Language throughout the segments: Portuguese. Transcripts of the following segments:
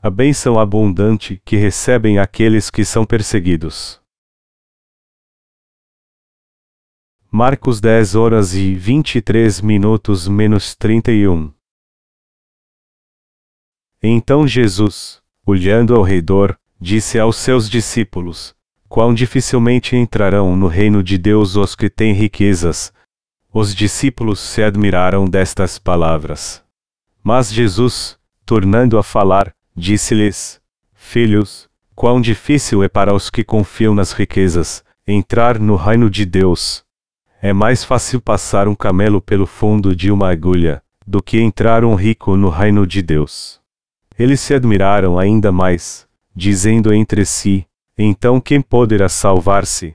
a bênção abundante que recebem aqueles que são perseguidos. Marcos 10 horas e 23 minutos menos 31 Então Jesus, olhando ao redor, disse aos seus discípulos: Quão dificilmente entrarão no reino de Deus os que têm riquezas. Os discípulos se admiraram destas palavras. Mas Jesus, tornando a falar, disse-lhes: Filhos, quão difícil é para os que confiam nas riquezas entrar no reino de Deus. É mais fácil passar um camelo pelo fundo de uma agulha do que entrar um rico no reino de Deus. Eles se admiraram ainda mais, dizendo entre si: Então quem poderá salvar-se?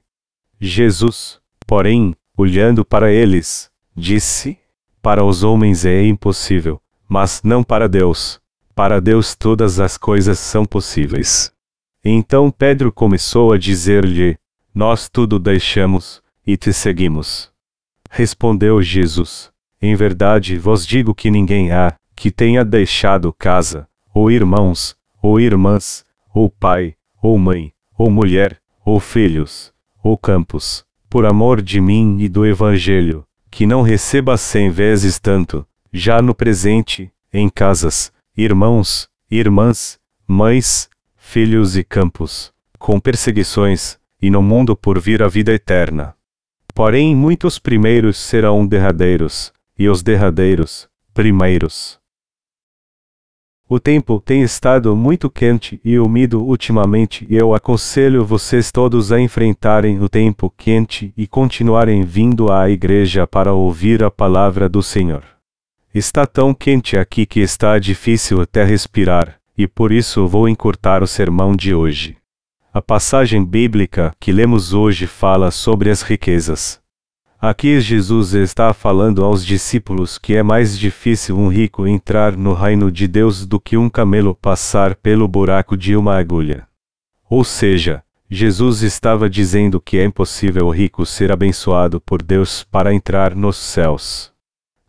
Jesus, porém, olhando para eles, disse: Para os homens é impossível, mas não para Deus. Para Deus todas as coisas são possíveis. Então Pedro começou a dizer-lhe: Nós tudo deixamos e te seguimos. Respondeu Jesus: Em verdade vos digo que ninguém há, que tenha deixado casa, ou irmãos, ou irmãs, ou pai, ou mãe, ou mulher, ou filhos, ou campos, por amor de mim e do Evangelho, que não receba cem vezes tanto, já no presente, em casas, irmãos, irmãs, mães, filhos e campos, com perseguições, e no mundo por vir a vida eterna. Porém, muitos primeiros serão derradeiros, e os derradeiros, primeiros. O tempo tem estado muito quente e úmido ultimamente e eu aconselho vocês todos a enfrentarem o tempo quente e continuarem vindo à igreja para ouvir a palavra do Senhor. Está tão quente aqui que está difícil até respirar, e por isso vou encurtar o sermão de hoje. A passagem bíblica que lemos hoje fala sobre as riquezas. Aqui Jesus está falando aos discípulos que é mais difícil um rico entrar no reino de Deus do que um camelo passar pelo buraco de uma agulha. Ou seja, Jesus estava dizendo que é impossível o rico ser abençoado por Deus para entrar nos céus.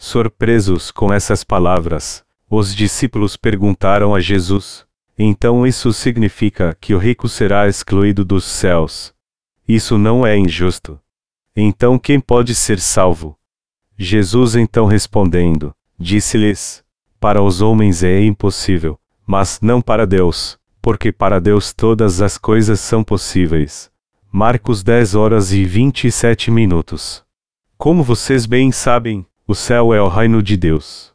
Surpresos com essas palavras, os discípulos perguntaram a Jesus: então isso significa que o rico será excluído dos céus. Isso não é injusto. Então quem pode ser salvo? Jesus então respondendo, disse-lhes: Para os homens é impossível, mas não para Deus, porque para Deus todas as coisas são possíveis. Marcos 10 horas e 27 minutos. Como vocês bem sabem, o céu é o reino de Deus.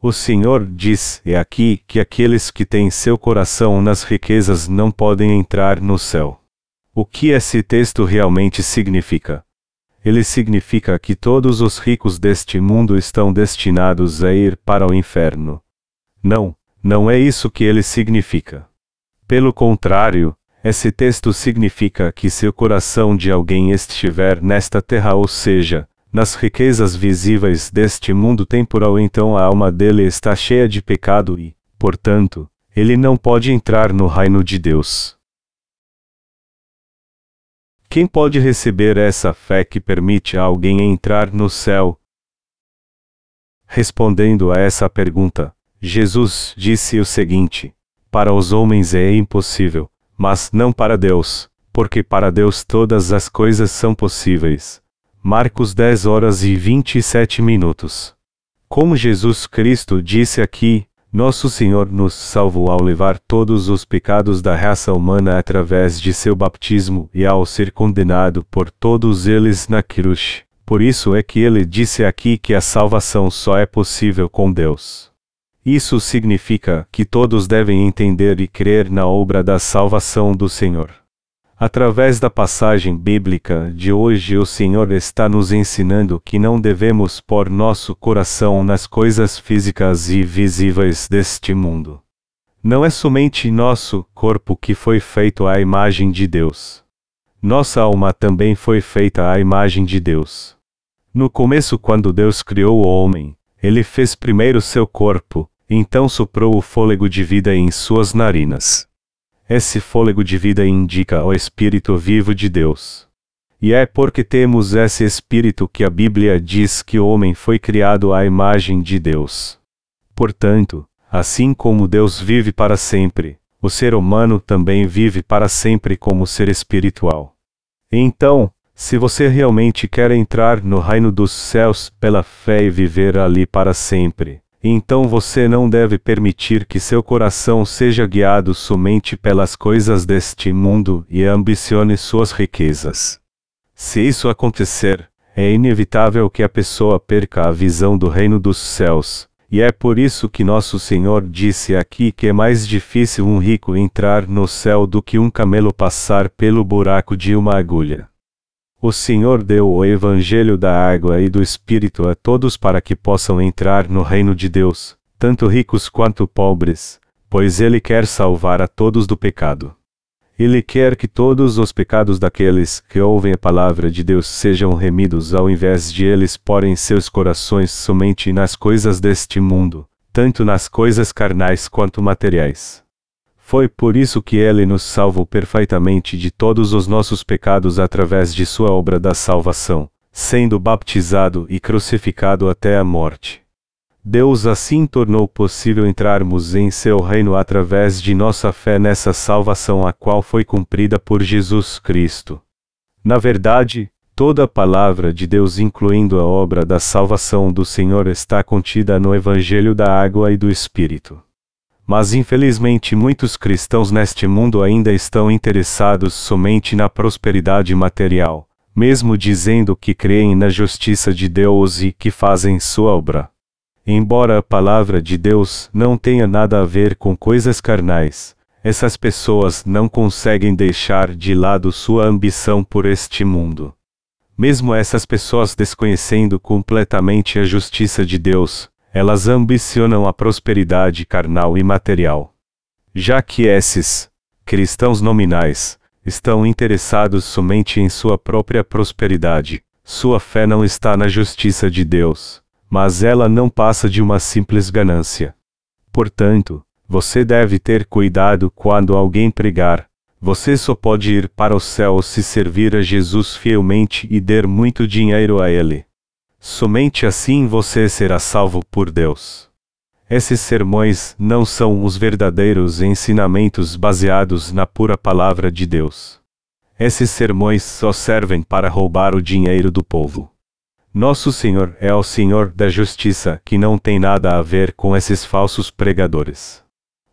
O Senhor diz: É aqui que aqueles que têm seu coração nas riquezas não podem entrar no céu. O que esse texto realmente significa? Ele significa que todos os ricos deste mundo estão destinados a ir para o inferno. Não, não é isso que ele significa. Pelo contrário, esse texto significa que se o coração de alguém estiver nesta terra, ou seja, nas riquezas visíveis deste mundo temporal, então a alma dele está cheia de pecado e, portanto, ele não pode entrar no reino de Deus. Quem pode receber essa fé que permite a alguém entrar no céu? Respondendo a essa pergunta, Jesus disse o seguinte: Para os homens é impossível, mas não para Deus, porque para Deus todas as coisas são possíveis. Marcos 10 horas e 27 minutos. Como Jesus Cristo disse aqui, nosso Senhor nos salvou ao levar todos os pecados da raça humana através de seu baptismo e ao ser condenado por todos eles na cruz. Por isso é que ele disse aqui que a salvação só é possível com Deus. Isso significa que todos devem entender e crer na obra da salvação do Senhor. Através da passagem bíblica de hoje, o Senhor está nos ensinando que não devemos pôr nosso coração nas coisas físicas e visíveis deste mundo. Não é somente nosso corpo que foi feito à imagem de Deus. Nossa alma também foi feita à imagem de Deus. No começo, quando Deus criou o homem, ele fez primeiro seu corpo, então soprou o fôlego de vida em suas narinas. Esse fôlego de vida indica o Espírito vivo de Deus. E é porque temos esse Espírito que a Bíblia diz que o homem foi criado à imagem de Deus. Portanto, Assim como Deus vive para sempre, o ser humano também vive para sempre como ser espiritual. Então, se você realmente quer entrar no reino dos céus pela fé e viver ali para sempre, então você não deve permitir que seu coração seja guiado somente pelas coisas deste mundo e ambicione suas riquezas. Se isso acontecer, é inevitável que a pessoa perca a visão do reino dos céus, e é por isso que nosso Senhor disse aqui que é mais difícil um rico entrar no céu do que um camelo passar pelo buraco de uma agulha. O Senhor deu o Evangelho da água e do Espírito a todos para que possam entrar no reino de Deus, tanto ricos quanto pobres, pois Ele quer salvar a todos do pecado. Ele quer que todos os pecados daqueles que ouvem a palavra de Deus sejam remidos ao invés de eles porem seus corações somente nas coisas deste mundo, tanto nas coisas carnais quanto materiais. Foi por isso que ele nos salvou perfeitamente de todos os nossos pecados através de sua obra da salvação, sendo baptizado e crucificado até a morte. Deus assim tornou possível entrarmos em seu reino através de nossa fé nessa salvação a qual foi cumprida por Jesus Cristo. Na verdade, toda a palavra de Deus, incluindo a obra da salvação do Senhor, está contida no Evangelho da Água e do Espírito. Mas infelizmente muitos cristãos neste mundo ainda estão interessados somente na prosperidade material, mesmo dizendo que creem na justiça de Deus e que fazem sua obra. Embora a palavra de Deus não tenha nada a ver com coisas carnais, essas pessoas não conseguem deixar de lado sua ambição por este mundo. Mesmo essas pessoas desconhecendo completamente a justiça de Deus, elas ambicionam a prosperidade carnal e material. Já que esses, cristãos nominais, estão interessados somente em sua própria prosperidade, sua fé não está na justiça de Deus, mas ela não passa de uma simples ganância. Portanto, você deve ter cuidado quando alguém pregar. Você só pode ir para o céu se servir a Jesus fielmente e der muito dinheiro a Ele. Somente assim você será salvo por Deus. Esses sermões não são os verdadeiros ensinamentos baseados na pura palavra de Deus. Esses sermões só servem para roubar o dinheiro do povo. Nosso Senhor é o Senhor da justiça que não tem nada a ver com esses falsos pregadores.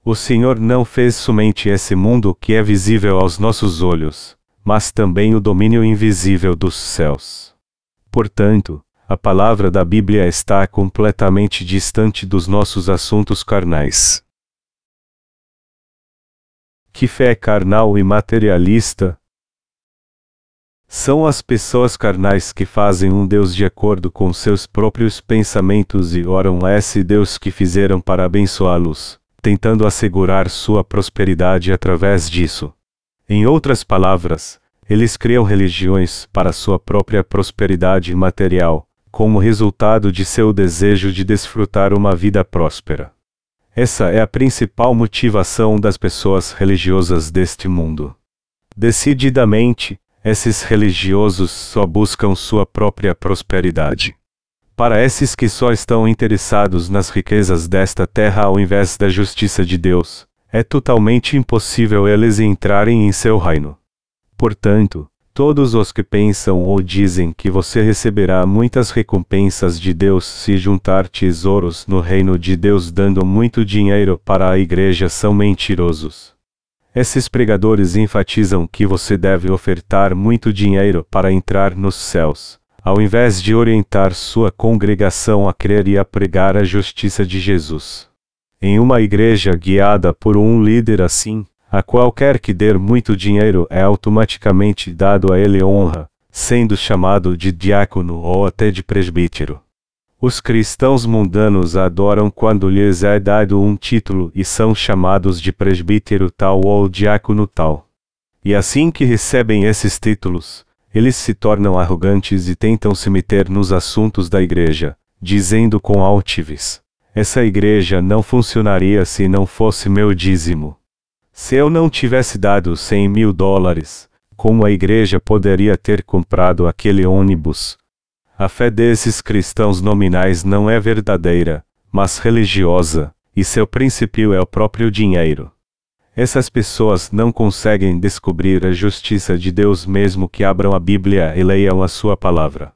O Senhor não fez somente esse mundo que é visível aos nossos olhos, mas também o domínio invisível dos céus. Portanto, a palavra da Bíblia está completamente distante dos nossos assuntos carnais. Que fé carnal e materialista? São as pessoas carnais que fazem um Deus de acordo com seus próprios pensamentos e oram a esse Deus que fizeram para abençoá-los, tentando assegurar sua prosperidade através disso. Em outras palavras, eles criam religiões para sua própria prosperidade material, como resultado de seu desejo de desfrutar uma vida próspera. Essa é a principal motivação das pessoas religiosas deste mundo. Decididamente, esses religiosos só buscam sua própria prosperidade. Para esses que só estão interessados nas riquezas desta terra ao invés da justiça de Deus, é totalmente impossível eles entrarem em seu reino. Portanto, Todos os que pensam ou dizem que você receberá muitas recompensas de Deus se juntar tesouros no reino de Deus dando muito dinheiro para a igreja são mentirosos. Esses pregadores enfatizam que você deve ofertar muito dinheiro para entrar nos céus, ao invés de orientar sua congregação a crer e a pregar a justiça de Jesus. Em uma igreja guiada por um líder assim, a qualquer que der muito dinheiro é automaticamente dado a ele honra, sendo chamado de diácono ou até de presbítero. Os cristãos mundanos adoram quando lhes é dado um título e são chamados de presbítero tal ou diácono tal. E assim que recebem esses títulos, eles se tornam arrogantes e tentam se meter nos assuntos da igreja, dizendo com altivez: Essa igreja não funcionaria se não fosse meu dízimo. Se eu não tivesse dado 100 mil dólares, como a igreja poderia ter comprado aquele ônibus? A fé desses cristãos nominais não é verdadeira, mas religiosa, e seu princípio é o próprio dinheiro. Essas pessoas não conseguem descobrir a justiça de Deus mesmo que abram a Bíblia e leiam a sua palavra.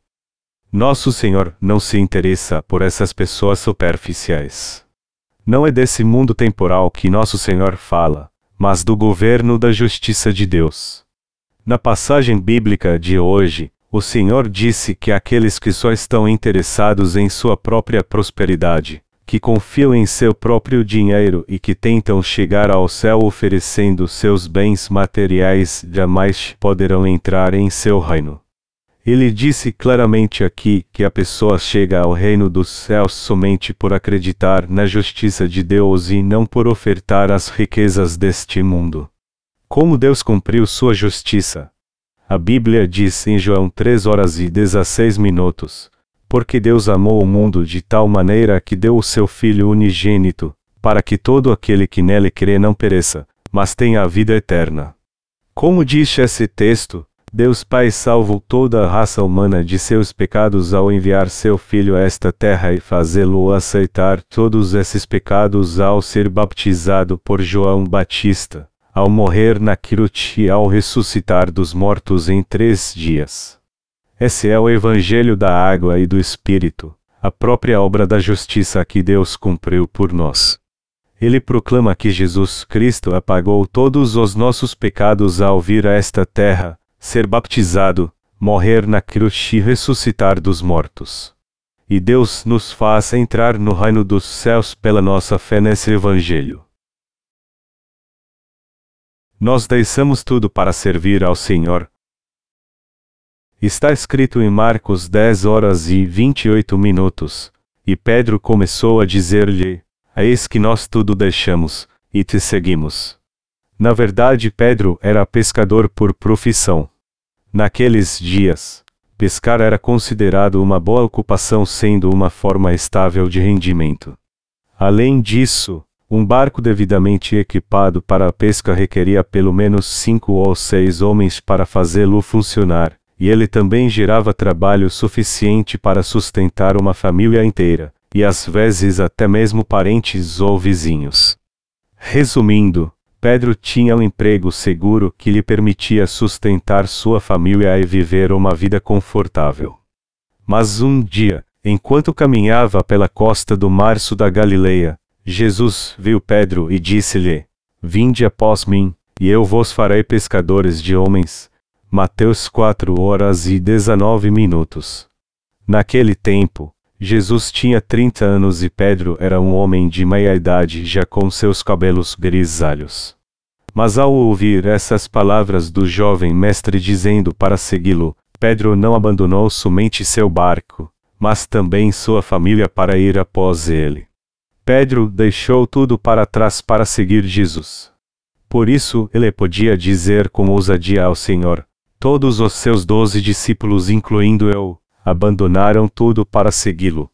Nosso Senhor não se interessa por essas pessoas superficiais. Não é desse mundo temporal que nosso Senhor fala, mas do governo da justiça de Deus. Na passagem bíblica de hoje, o Senhor disse que aqueles que só estão interessados em sua própria prosperidade, que confiam em seu próprio dinheiro e que tentam chegar ao céu oferecendo seus bens materiais jamais poderão entrar em seu reino. Ele disse claramente aqui que a pessoa chega ao reino dos céus somente por acreditar na justiça de Deus e não por ofertar as riquezas deste mundo. Como Deus cumpriu sua justiça? A Bíblia diz em João 3 horas e 16 minutos: porque Deus amou o mundo de tal maneira que deu o seu Filho unigênito, para que todo aquele que nele crê não pereça, mas tenha a vida eterna. Como diz esse texto, Deus Pai salvou toda a raça humana de seus pecados ao enviar seu Filho a esta terra e fazê-lo aceitar todos esses pecados ao ser batizado por João Batista, ao morrer na cruz e ao ressuscitar dos mortos em três dias. Esse é o Evangelho da água e do Espírito, a própria obra da justiça que Deus cumpriu por nós. Ele proclama que Jesus Cristo apagou todos os nossos pecados ao vir a esta terra, ser batizado, morrer na cruz e ressuscitar dos mortos. E Deus nos faz entrar no reino dos céus pela nossa fé nesse Evangelho. Nós deixamos tudo para servir ao Senhor, Está escrito em Marcos 10 horas e 28 minutos. E Pedro começou a dizer-lhe: Eis que nós tudo deixamos, e te seguimos. Na verdade, Pedro era pescador por profissão. Naqueles dias, pescar era considerado uma boa ocupação, sendo uma forma estável de rendimento. Além disso, um barco devidamente equipado para a pesca requeria pelo menos cinco ou seis homens para fazê-lo funcionar, e ele também gerava trabalho suficiente para sustentar uma família inteira, e às vezes até mesmo parentes ou vizinhos. Resumindo, Pedro tinha um emprego seguro que lhe permitia sustentar sua família e viver uma vida confortável. Mas um dia, enquanto caminhava pela costa do março da Galileia, Jesus viu Pedro e disse-lhe: Vinde após mim, e eu vos farei pescadores de homens. Mateus 4 horas e 19 minutos. Naquele tempo, Jesus tinha 30 anos e Pedro era um homem de meia idade já com seus cabelos grisalhos. Mas ao ouvir essas palavras do jovem mestre dizendo para segui-lo, Pedro não abandonou somente seu barco, mas também sua família para ir após ele. Pedro deixou tudo para trás para seguir Jesus. Por isso, ele podia dizer com ousadia ao Senhor: Todos os seus doze discípulos, incluindo eu, abandonaram tudo para segui-lo.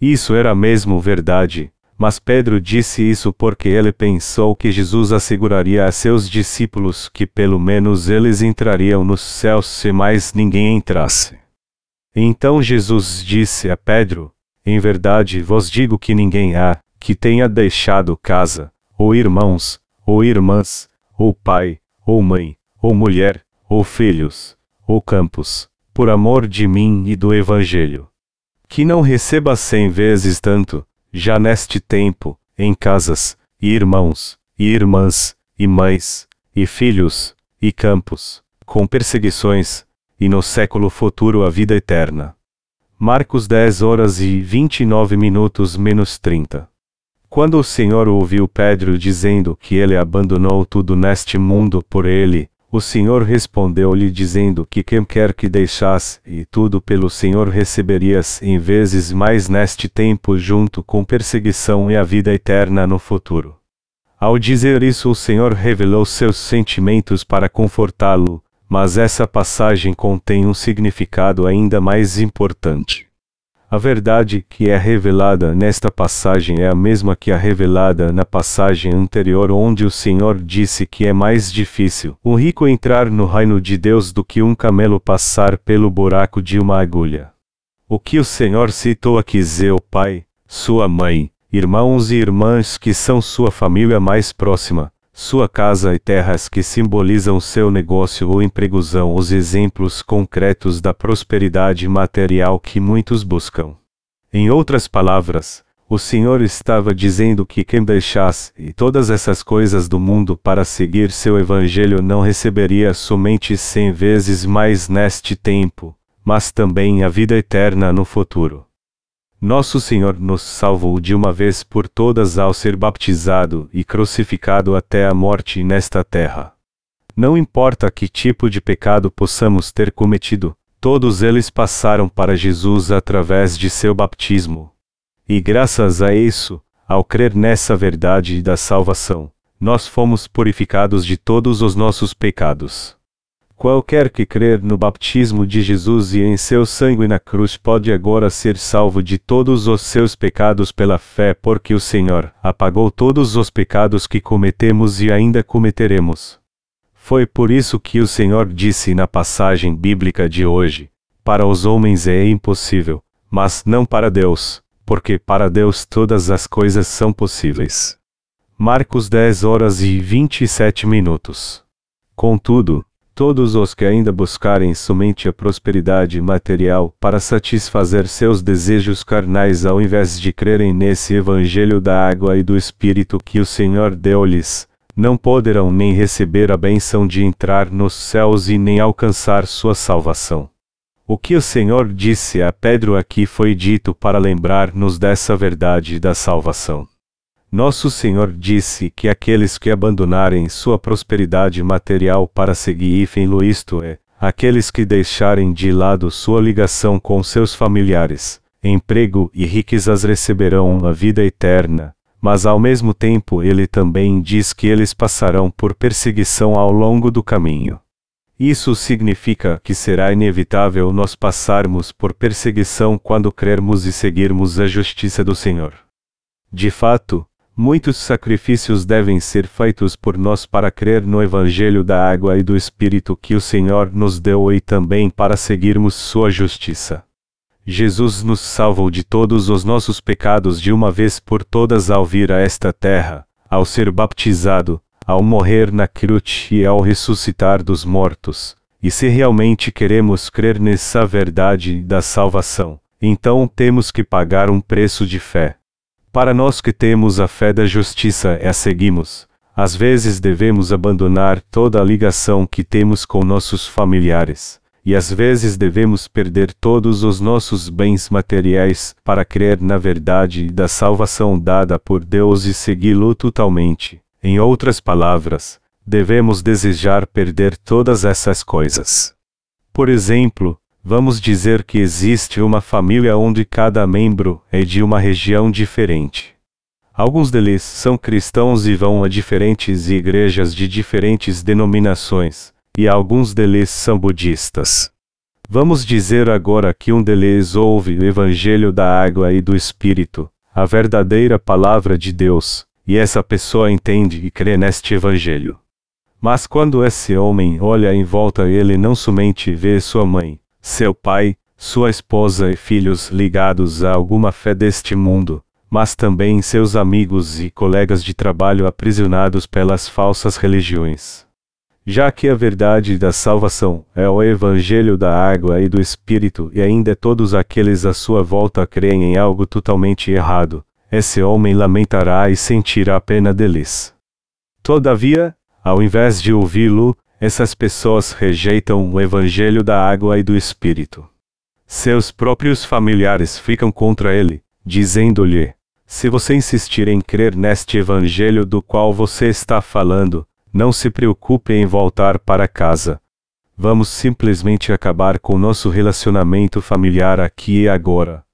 Isso era mesmo verdade, mas Pedro disse isso porque ele pensou que Jesus asseguraria a seus discípulos que pelo menos eles entrariam nos céus se mais ninguém entrasse. Então Jesus disse a Pedro: Em verdade vos digo que ninguém há, que tenha deixado casa, ou irmãos, ou irmãs, ou pai, ou mãe, ou mulher, ou filhos, ou campos, por amor de mim e do Evangelho. Que não receba cem vezes tanto, já neste tempo, em casas, e irmãos, e irmãs, e mães, e filhos, e campos, com perseguições, e no século futuro a vida eterna. Marcos 10 horas e 29 minutos menos 30. Quando o Senhor ouviu Pedro dizendo que ele abandonou tudo neste mundo por ele, o Senhor respondeu-lhe dizendo que quem quer que deixasse e tudo pelo Senhor receberias em vezes mais neste tempo junto com perseguição e a vida eterna no futuro. Ao dizer isso o Senhor revelou seus sentimentos para confortá-lo, mas essa passagem contém um significado ainda mais importante. A verdade que é revelada nesta passagem é a mesma que a revelada na passagem anterior, onde o Senhor disse que é mais difícil um rico entrar no reino de Deus do que um camelo passar pelo buraco de uma agulha. O que o Senhor citou aqui é o pai, sua mãe, irmãos e irmãs que são sua família mais próxima, sua casa e terras que simbolizam seu negócio ou emprego são os exemplos concretos da prosperidade material que muitos buscam. Em outras palavras, o Senhor estava dizendo que quem deixasse todas essas coisas do mundo para seguir seu evangelho não receberia somente cem vezes mais neste tempo, mas também a vida eterna no futuro. Nosso Senhor nos salvou de uma vez por todas ao ser baptizado e crucificado até a morte nesta terra. Não importa que tipo de pecado possamos ter cometido, todos eles passaram para Jesus através de seu batismo. E graças a isso, ao crer nessa verdade da salvação, nós fomos purificados de todos os nossos pecados. Qualquer que crer no baptismo de Jesus e em seu sangue na cruz pode agora ser salvo de todos os seus pecados pela fé, porque o Senhor apagou todos os pecados que cometemos e ainda cometeremos. Foi por isso que o Senhor disse na passagem bíblica de hoje: Para os homens é impossível, mas não para Deus, porque para Deus todas as coisas são possíveis. Marcos 10 horas e 27 minutos. Contudo, Todos os que ainda buscarem somente a prosperidade material para satisfazer seus desejos carnais ao invés de crerem nesse evangelho da água e do Espírito que o Senhor deu-lhes, não poderão nem receber a benção de entrar nos céus e nem alcançar sua salvação. O que o Senhor disse a Pedro aqui foi dito para lembrar-nos dessa verdade da salvação. Nosso Senhor disse que aqueles que abandonarem sua prosperidade material para seguir lo isto é, aqueles que deixarem de lado sua ligação com seus familiares, emprego e riquezas receberão a vida eterna, mas ao mesmo tempo ele também diz que eles passarão por perseguição ao longo do caminho. Isso significa que será inevitável nós passarmos por perseguição quando crermos e seguirmos a justiça do Senhor. De fato, Muitos sacrifícios devem ser feitos por nós para crer no Evangelho da água e do Espírito que o Senhor nos deu e também para seguirmos Sua justiça. Jesus nos salvou de todos os nossos pecados de uma vez por todas ao vir a esta terra, ao ser baptizado, ao morrer na cruz e ao ressuscitar dos mortos. E se realmente queremos crer nessa verdade da salvação, então temos que pagar um preço de fé. Para nós que temos a fé da justiça e a seguimos, às vezes devemos abandonar toda a ligação que temos com nossos familiares, e às vezes devemos perder todos os nossos bens materiais para crer na verdade da salvação dada por Deus e segui-lo totalmente. Em outras palavras, devemos desejar perder todas essas coisas. Por exemplo, Vamos dizer que existe uma família onde cada membro é de uma região diferente. Alguns deles são cristãos e vão a diferentes igrejas de diferentes denominações, e alguns deles são budistas. Vamos dizer agora que um deles ouve o Evangelho da água e do Espírito, a verdadeira palavra de Deus, e essa pessoa entende e crê neste Evangelho. Mas quando esse homem olha em volta, ele não somente vê sua mãe, seu pai, sua esposa e filhos ligados a alguma fé deste mundo, mas também seus amigos e colegas de trabalho aprisionados pelas falsas religiões. Já que a verdade da salvação é o evangelho da água e do Espírito e ainda todos aqueles à sua volta creem em algo totalmente errado, esse homem lamentará e sentirá pena deles. Todavia, ao invés de ouvi-lo, essas pessoas rejeitam o evangelho da água e do espírito. Seus próprios familiares ficam contra ele, dizendo-lhe: Se você insistir em crer neste evangelho do qual você está falando, não se preocupe em voltar para casa. Vamos simplesmente acabar com nosso relacionamento familiar aqui e agora.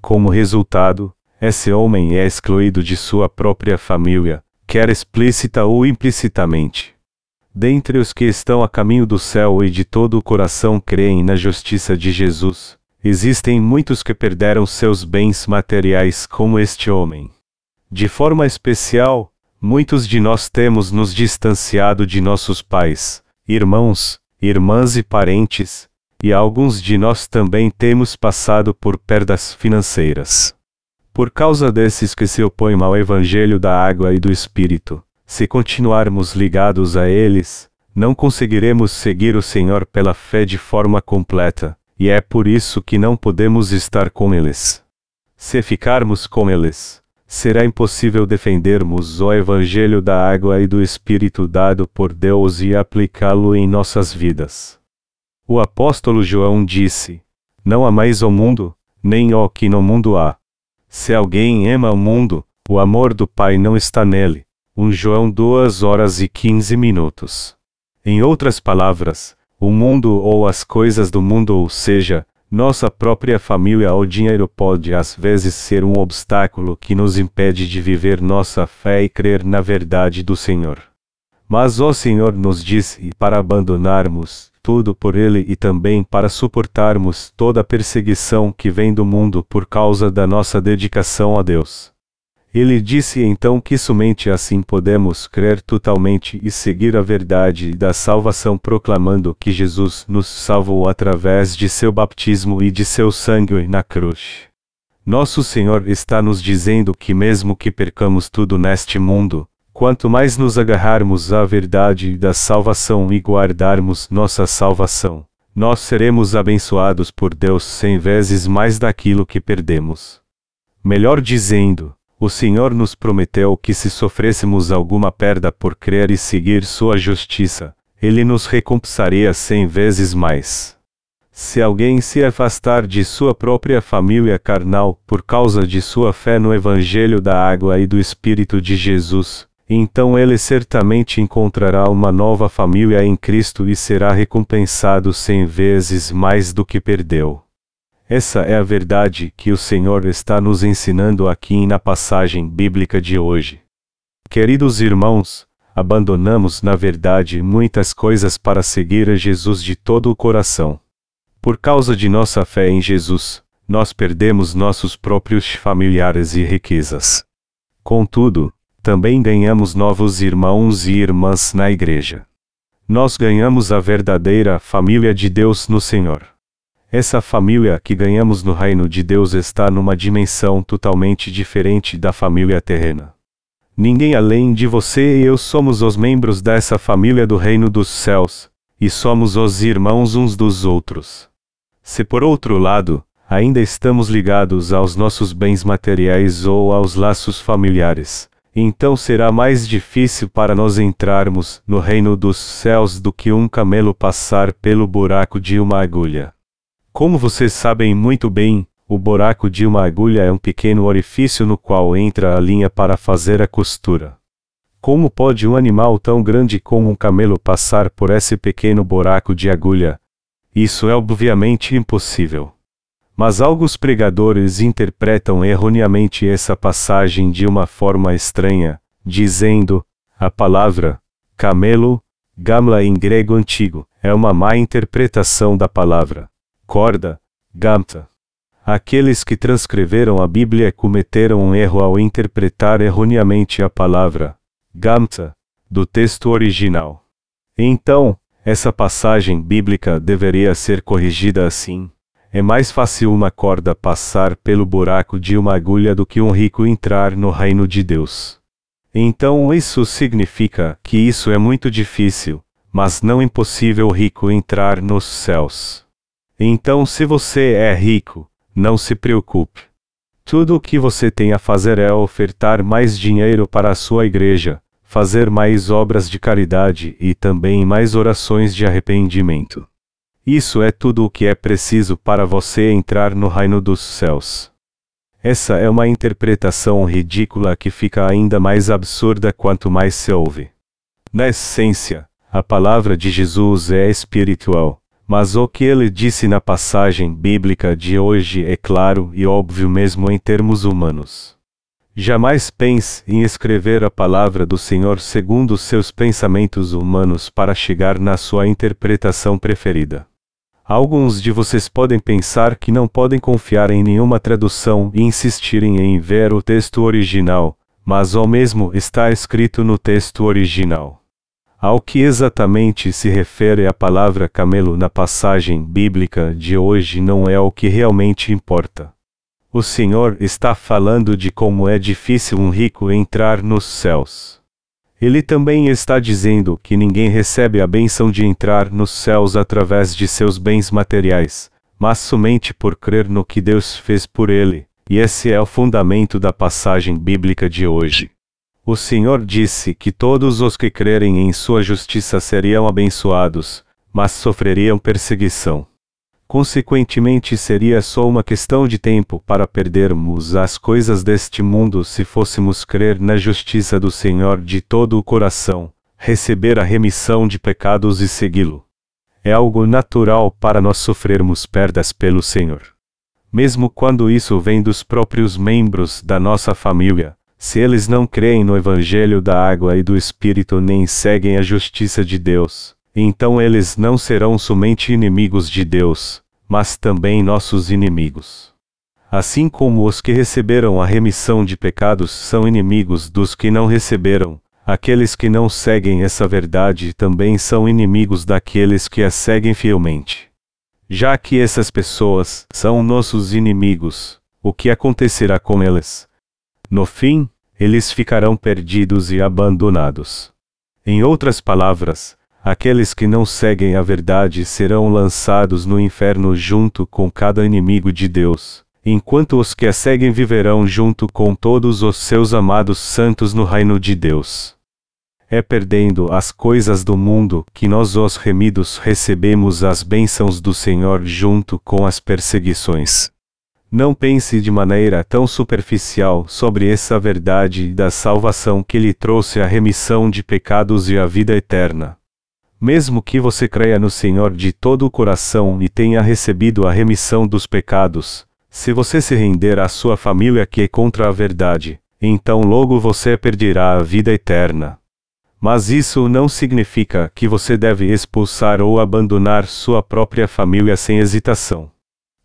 Como resultado, esse homem é excluído de sua própria família, quer explícita ou implicitamente. Dentre os que estão a caminho do céu e de todo o coração creem na justiça de Jesus, existem muitos que perderam seus bens materiais como este homem. De forma especial, muitos de nós temos nos distanciado de nossos pais, irmãos, irmãs e parentes, e alguns de nós também temos passado por perdas financeiras. Por causa desses que se opõem ao Evangelho da água e do Espírito, se continuarmos ligados a eles, não conseguiremos seguir o Senhor pela fé de forma completa, e é por isso que não podemos estar com eles. Se ficarmos com eles, será impossível defendermos o Evangelho da água e do Espírito dado por Deus e aplicá-lo em nossas vidas. O apóstolo João disse: Não amais o mundo, nem o que no mundo há. Se alguém ama o mundo, o amor do Pai não está nele. 1 João 2 horas e 15 minutos. Em outras palavras, o mundo ou as coisas do mundo, ou seja, nossa própria família ou dinheiro pode às vezes ser um obstáculo que nos impede de viver nossa fé e crer na verdade do Senhor. Mas o Senhor nos disse para abandonarmos tudo por Ele e também para suportarmos toda a perseguição que vem do mundo por causa da nossa dedicação a Deus. Ele disse então que somente assim podemos crer totalmente e seguir a verdade da salvação, proclamando que Jesus nos salvou através de seu batismo e de seu sangue na cruz. Nosso Senhor está nos dizendo que, mesmo que percamos tudo neste mundo, quanto mais nos agarrarmos à verdade da salvação e guardarmos nossa salvação, nós seremos abençoados por Deus cem vezes mais daquilo que perdemos. Melhor dizendo, o Senhor nos prometeu que se sofrêssemos alguma perda por crer e seguir Sua justiça, Ele nos recompensaria cem vezes mais. Se alguém se afastar de sua própria família carnal por causa de sua fé no Evangelho da água e do Espírito de Jesus, então ele certamente encontrará uma nova família em Cristo e será recompensado cem vezes mais do que perdeu. Essa é a verdade que o Senhor está nos ensinando aqui na passagem bíblica de hoje. Queridos irmãos, abandonamos na verdade muitas coisas para seguir a Jesus de todo o coração. Por causa de nossa fé em Jesus, nós perdemos nossos próprios familiares e riquezas. Contudo, também ganhamos novos irmãos e irmãs na igreja. Nós ganhamos a verdadeira família de Deus no Senhor. Essa família que ganhamos no reino de Deus está numa dimensão totalmente diferente da família terrena. Ninguém além de você e eu somos os membros dessa família do reino dos céus, e somos os irmãos uns dos outros. Se por outro lado, ainda estamos ligados aos nossos bens materiais ou aos laços familiares, então será mais difícil para nós entrarmos no reino dos céus do que um camelo passar pelo buraco de uma agulha. Como vocês sabem muito bem, o buraco de uma agulha é um pequeno orifício no qual entra a linha para fazer a costura. Como pode um animal tão grande como um camelo passar por esse pequeno buraco de agulha? Isso é obviamente impossível. Mas alguns pregadores interpretam erroneamente essa passagem de uma forma estranha, dizendo: a palavra camelo, gamla em grego antigo, é uma má interpretação da palavra corda, gamta. Aqueles que transcreveram a Bíblia cometeram um erro ao interpretar erroneamente a palavra gamta do texto original. Então, essa passagem bíblica deveria ser corrigida assim: é mais fácil uma corda passar pelo buraco de uma agulha do que um rico entrar no reino de Deus. Então isso significa que isso é muito difícil, mas não impossível rico entrar nos céus. Então, se você é rico, não se preocupe. Tudo o que você tem a fazer é ofertar mais dinheiro para a sua igreja, fazer mais obras de caridade e também mais orações de arrependimento. Isso é tudo o que é preciso para você entrar no reino dos céus. Essa é uma interpretação ridícula que fica ainda mais absurda quanto mais se ouve. Na essência, a palavra de Jesus é espiritual, mas o que ele disse na passagem bíblica de hoje é claro e óbvio mesmo em termos humanos. Jamais pense em escrever a palavra do Senhor segundo seus pensamentos humanos para chegar na sua interpretação preferida. Alguns de vocês podem pensar que não podem confiar em nenhuma tradução e insistirem em ver o texto original, mas o mesmo está escrito no texto original. Ao que exatamente se refere a palavra camelo na passagem bíblica de hoje não é o que realmente importa. O Senhor está falando de como é difícil um rico entrar nos céus. Ele também está dizendo que ninguém recebe a benção de entrar nos céus através de seus bens materiais, mas somente por crer no que Deus fez por ele, e esse é o fundamento da passagem bíblica de hoje. O Senhor disse que todos os que crerem em sua justiça seriam abençoados, mas sofreriam perseguição. Consequentemente, seria só uma questão de tempo para perdermos as coisas deste mundo se fôssemos crer na justiça do Senhor de todo o coração, receber a remissão de pecados e segui-lo. É algo natural para nós sofrermos perdas pelo Senhor. Mesmo quando isso vem dos próprios membros da nossa família, se eles não creem no Evangelho da água e do Espírito nem seguem a justiça de Deus, então eles não serão somente inimigos de Deus, mas também nossos inimigos. Assim como os que receberam a remissão de pecados são inimigos dos que não receberam, aqueles que não seguem essa verdade também são inimigos daqueles que a seguem fielmente. Já que essas pessoas são nossos inimigos, o que acontecerá com eles? No fim, eles ficarão perdidos e abandonados. Em outras palavras, Aqueles que não seguem a verdade serão lançados no inferno junto com cada inimigo de Deus, enquanto os que a seguem viverão junto com todos os seus amados santos no reino de Deus. É perdendo as coisas do mundo que nós, os remidos, recebemos as bênçãos do Senhor junto com as perseguições. Não pense de maneira tão superficial sobre essa verdade da salvação que lhe trouxe a remissão de pecados e a vida eterna. Mesmo que você creia no Senhor de todo o coração e tenha recebido a remissão dos pecados, se você se render à sua família que é contra a verdade, então logo você perderá a vida eterna. Mas isso não significa que você deve expulsar ou abandonar sua própria família sem hesitação.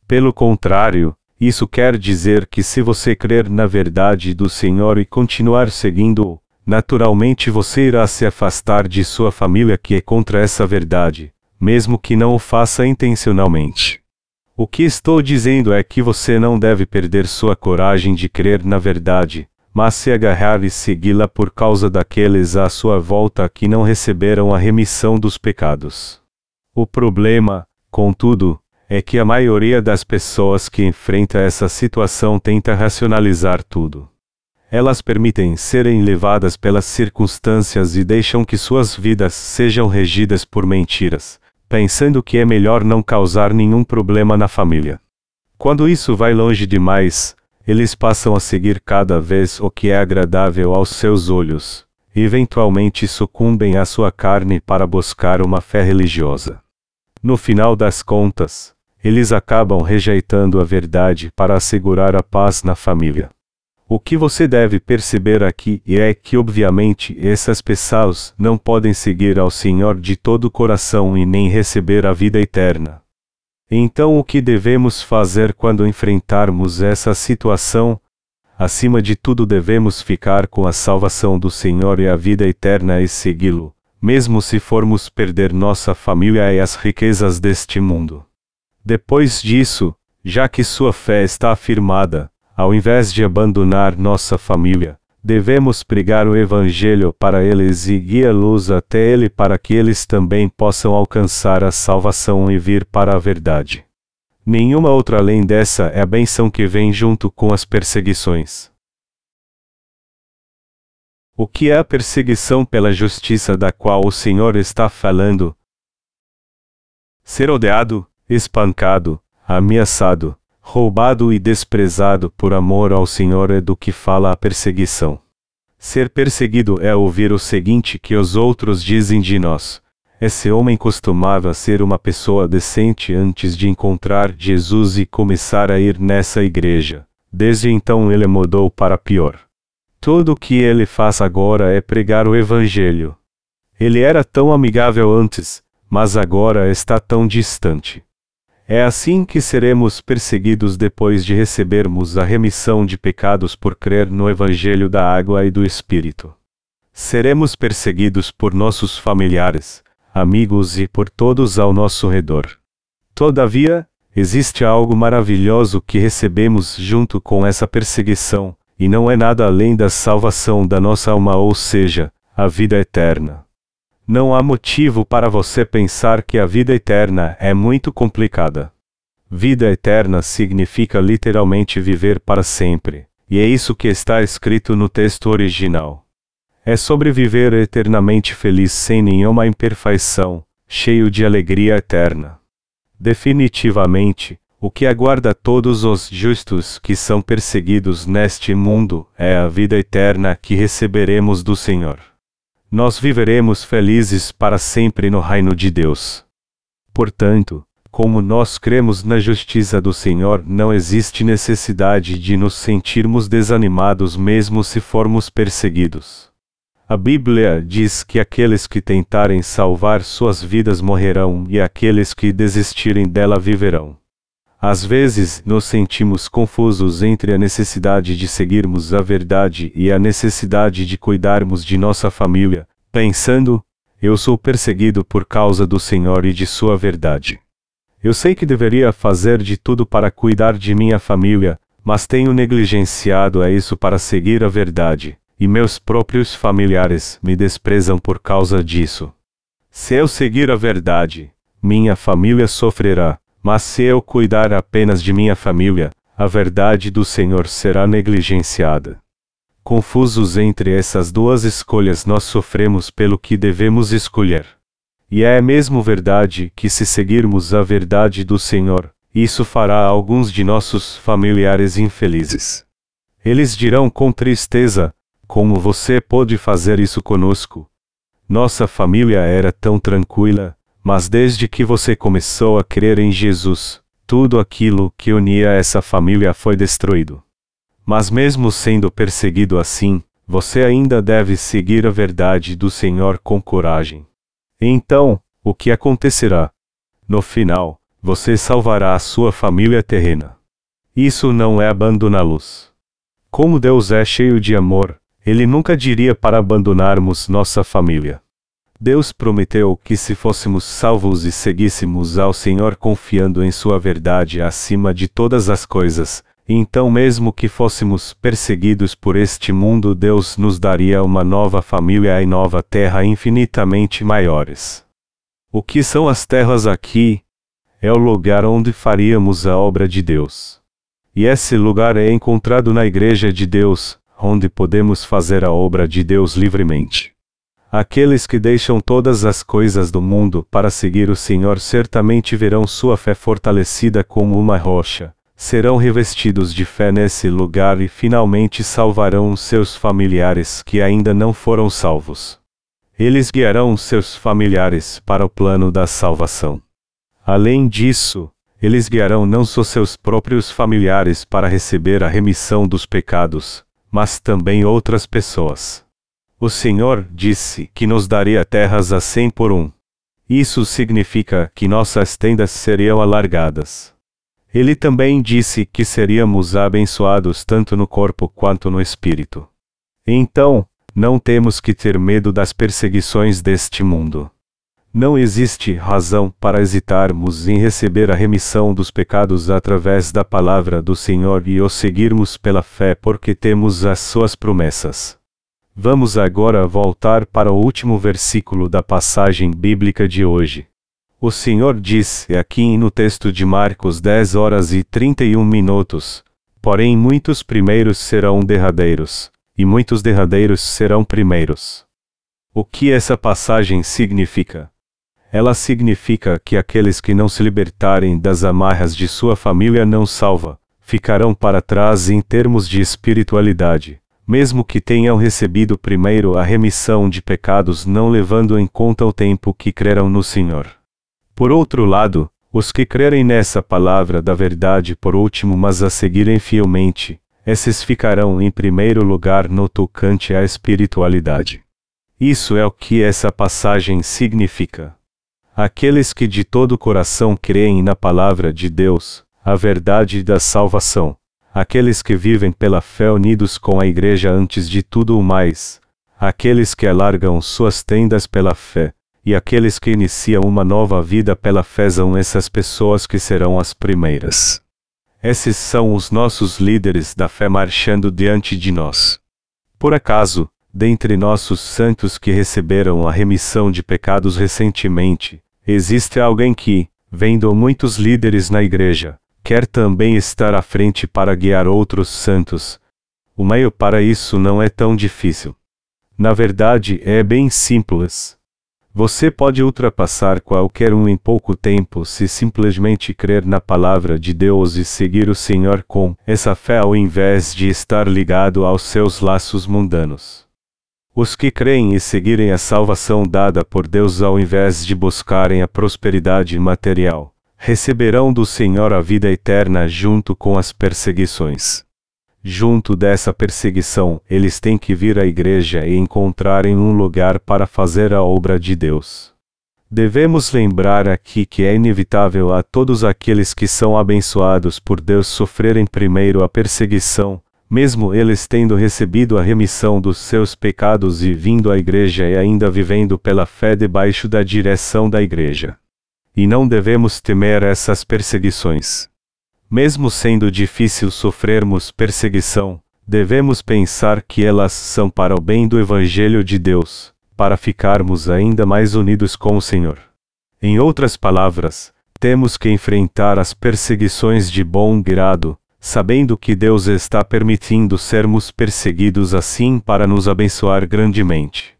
Pelo contrário, isso quer dizer que se você crer na verdade do Senhor e continuar seguindo-o, naturalmente você irá se afastar de sua família que é contra essa verdade, mesmo que não o faça intencionalmente. O que estou dizendo é que você não deve perder sua coragem de crer na verdade, mas se agarrar e segui-la por causa daqueles à sua volta que não receberam a remissão dos pecados. O problema, contudo, é que a maioria das pessoas que enfrenta essa situação tenta racionalizar tudo. Elas permitem serem levadas pelas circunstâncias e deixam que suas vidas sejam regidas por mentiras, pensando que é melhor não causar nenhum problema na família. Quando isso vai longe demais, eles passam a seguir cada vez o que é agradável aos seus olhos, e eventualmente sucumbem à sua carne para buscar uma fé religiosa. No final das contas, eles acabam rejeitando a verdade para assegurar a paz na família. O que você deve perceber aqui é que, obviamente, essas pessoas não podem seguir ao Senhor de todo o coração e nem receber a vida eterna. Então, o que devemos fazer quando enfrentarmos essa situação? Acima de tudo, devemos ficar com a salvação do Senhor e a vida eterna e segui-lo, mesmo se formos perder nossa família e as riquezas deste mundo. Depois disso, já que sua fé está afirmada, ao invés de abandonar nossa família, devemos pregar o Evangelho para eles e guiá-los até ele para que eles também possam alcançar a salvação e vir para a verdade. Nenhuma outra além dessa é a benção que vem junto com as perseguições. O que é a perseguição pela justiça da qual o Senhor está falando? Ser odiado, espancado, ameaçado, roubado e desprezado por amor ao Senhor é do que fala a perseguição. Ser perseguido é ouvir o seguinte que os outros dizem de nós. Esse homem costumava ser uma pessoa decente antes de encontrar Jesus e começar a ir nessa igreja. Desde então ele mudou para pior. Tudo o que ele faz agora é pregar o Evangelho. Ele era tão amigável antes, mas agora está tão distante. É assim que seremos perseguidos depois de recebermos a remissão de pecados por crer no Evangelho da Água e do Espírito. Seremos perseguidos por nossos familiares, amigos e por todos ao nosso redor. Todavia, Existe algo maravilhoso que recebemos junto com essa perseguição, e não é nada além da salvação da nossa alma, ou seja, a vida eterna. Não há motivo para você pensar que a vida eterna é muito complicada. Vida eterna significa literalmente viver para sempre, e é isso que está escrito no texto original. É sobre viver eternamente feliz sem nenhuma imperfeição, cheio de alegria eterna. Definitivamente, o que aguarda todos os justos que são perseguidos neste mundo é a vida eterna que receberemos do Senhor. Nós viveremos felizes para sempre no reino de Deus. Portanto, como nós cremos na justiça do Senhor, não existe necessidade de nos sentirmos desanimados mesmo se formos perseguidos. A Bíblia diz que aqueles que tentarem salvar suas vidas morrerão e aqueles que desistirem dela viverão. Às vezes, nos sentimos confusos entre a necessidade de seguirmos a verdade e a necessidade de cuidarmos de nossa família, pensando: eu sou perseguido por causa do Senhor e de sua verdade. Eu sei que deveria fazer de tudo para cuidar de minha família, mas tenho negligenciado a isso para seguir a verdade e meus próprios familiares me desprezam por causa disso. Se eu seguir a verdade, minha família sofrerá, mas se eu cuidar apenas de minha família, a verdade do Senhor será negligenciada. Confusos entre essas duas escolhas, nós sofremos pelo que devemos escolher. E é mesmo verdade que, se seguirmos a verdade do Senhor, isso fará alguns de nossos familiares infelizes. Eles dirão com tristeza: como você pode fazer isso conosco? Nossa família era tão tranquila, mas desde que você começou a crer em Jesus, tudo aquilo que unia essa família foi destruído. Mas mesmo sendo perseguido assim, você ainda deve seguir a verdade do Senhor com coragem. Então, o que acontecerá? No final, você salvará a sua família terrena. Isso não é abandoná-los. Como Deus é cheio de amor, ele nunca diria para abandonarmos nossa família. Deus prometeu que se fôssemos salvos e seguíssemos ao Senhor confiando em Sua verdade acima de todas as coisas, então, mesmo que fôssemos perseguidos por este mundo, Deus nos daria uma nova família e nova terra infinitamente maiores. O que são as terras aqui? É o lugar onde faríamos a obra de Deus. E esse lugar é encontrado na Igreja de Deus, onde podemos fazer a obra de Deus livremente. Aqueles que deixam todas as coisas do mundo para seguir o Senhor certamente verão sua fé fortalecida como uma rocha, serão revestidos de fé nesse lugar e finalmente salvarão os seus familiares que ainda não foram salvos. Eles guiarão seus familiares para o plano da salvação. Além disso, eles guiarão não só seus próprios familiares para receber a remissão dos pecados, mas também outras pessoas. O Senhor disse que nos daria terras a cem por um. Isso significa que nossas tendas seriam alargadas. Ele também disse que seríamos abençoados tanto no corpo quanto no espírito. Então, não temos que ter medo das perseguições deste mundo. Não existe razão para hesitarmos em receber a remissão dos pecados através da palavra do Senhor e o seguirmos pela fé porque temos as suas promessas. Vamos agora voltar para o último versículo da passagem bíblica de hoje. O Senhor disse aqui no texto de Marcos 10 horas e 31 minutos: Porém, muitos primeiros serão derradeiros, e muitos derradeiros serão primeiros. O que essa passagem significa? Ela significa que aqueles que não se libertarem das amarras de sua família não salva, ficarão para trás em termos de espiritualidade, mesmo que tenham recebido primeiro a remissão de pecados não levando em conta o tempo que crerão no Senhor. Por outro lado, os que crerem nessa palavra da verdade por último mas a seguirem fielmente, esses ficarão em primeiro lugar no tocante à espiritualidade. Isso é o que essa passagem significa. Aqueles que de todo o coração creem na palavra de Deus, a verdade da salvação, aqueles que vivem pela fé unidos com a Igreja antes de tudo o mais, aqueles que alargam suas tendas pela fé, e aqueles que iniciam uma nova vida pela fé são essas pessoas que serão as primeiras. Esses são os nossos líderes da fé marchando diante de nós. Por acaso, dentre nossos santos que receberam a remissão de pecados recentemente, existe alguém que, vendo muitos líderes na igreja, quer também estar à frente para guiar outros santos. O meio para isso não é tão difícil. Na verdade, é bem simples. Você pode ultrapassar qualquer um em pouco tempo se simplesmente crer na palavra de Deus e seguir o Senhor com essa fé ao invés de estar ligado aos seus laços mundanos. Os que creem e seguirem a salvação dada por Deus ao invés de buscarem a prosperidade material, receberão do Senhor a vida eterna junto com as perseguições. Junto dessa perseguição, eles têm que vir à igreja e encontrarem um lugar para fazer a obra de Deus. Devemos lembrar aqui que é inevitável a todos aqueles que são abençoados por Deus sofrerem primeiro a perseguição, mesmo eles tendo recebido a remissão dos seus pecados e vindo à igreja e ainda vivendo pela fé debaixo da direção da igreja. E não devemos temer essas perseguições. Mesmo sendo difícil sofrermos perseguição, devemos pensar que elas são para o bem do Evangelho de Deus, para ficarmos ainda mais unidos com o Senhor. Em outras palavras, temos que enfrentar as perseguições de bom grado, sabendo que Deus está permitindo sermos perseguidos assim para nos abençoar grandemente.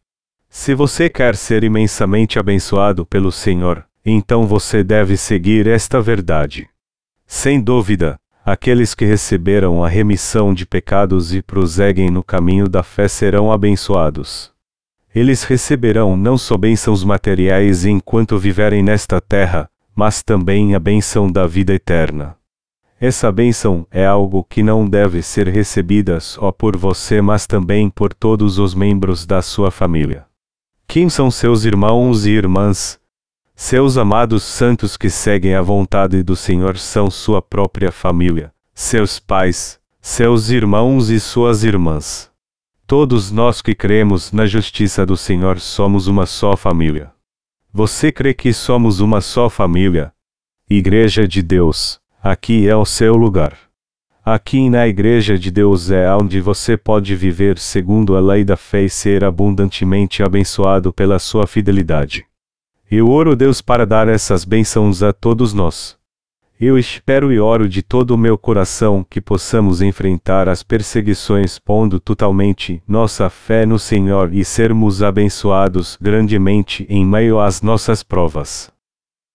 Se você quer ser imensamente abençoado pelo Senhor, então você deve seguir esta verdade. Sem dúvida, aqueles que receberam a remissão de pecados e prosseguem no caminho da fé serão abençoados. Eles receberão não só bênçãos materiais enquanto viverem nesta terra, mas também a bênção da vida eterna. Essa bênção é algo que não deve ser recebida só por você, mas também por todos os membros da sua família. Quem são seus irmãos e irmãs? Seus amados santos que seguem a vontade do Senhor são sua própria família, seus pais, seus irmãos e suas irmãs. Todos nós que cremos na justiça do Senhor somos uma só família. Você crê que somos uma só família? Igreja de Deus, aqui é o seu lugar. Aqui na Igreja de Deus é onde você pode viver segundo a lei da fé e ser abundantemente abençoado pela sua fidelidade. Eu oro Deus para dar essas bênçãos a todos nós. Eu espero e oro de todo o meu coração que possamos enfrentar as perseguições pondo totalmente nossa fé no Senhor e sermos abençoados grandemente em meio às nossas provas.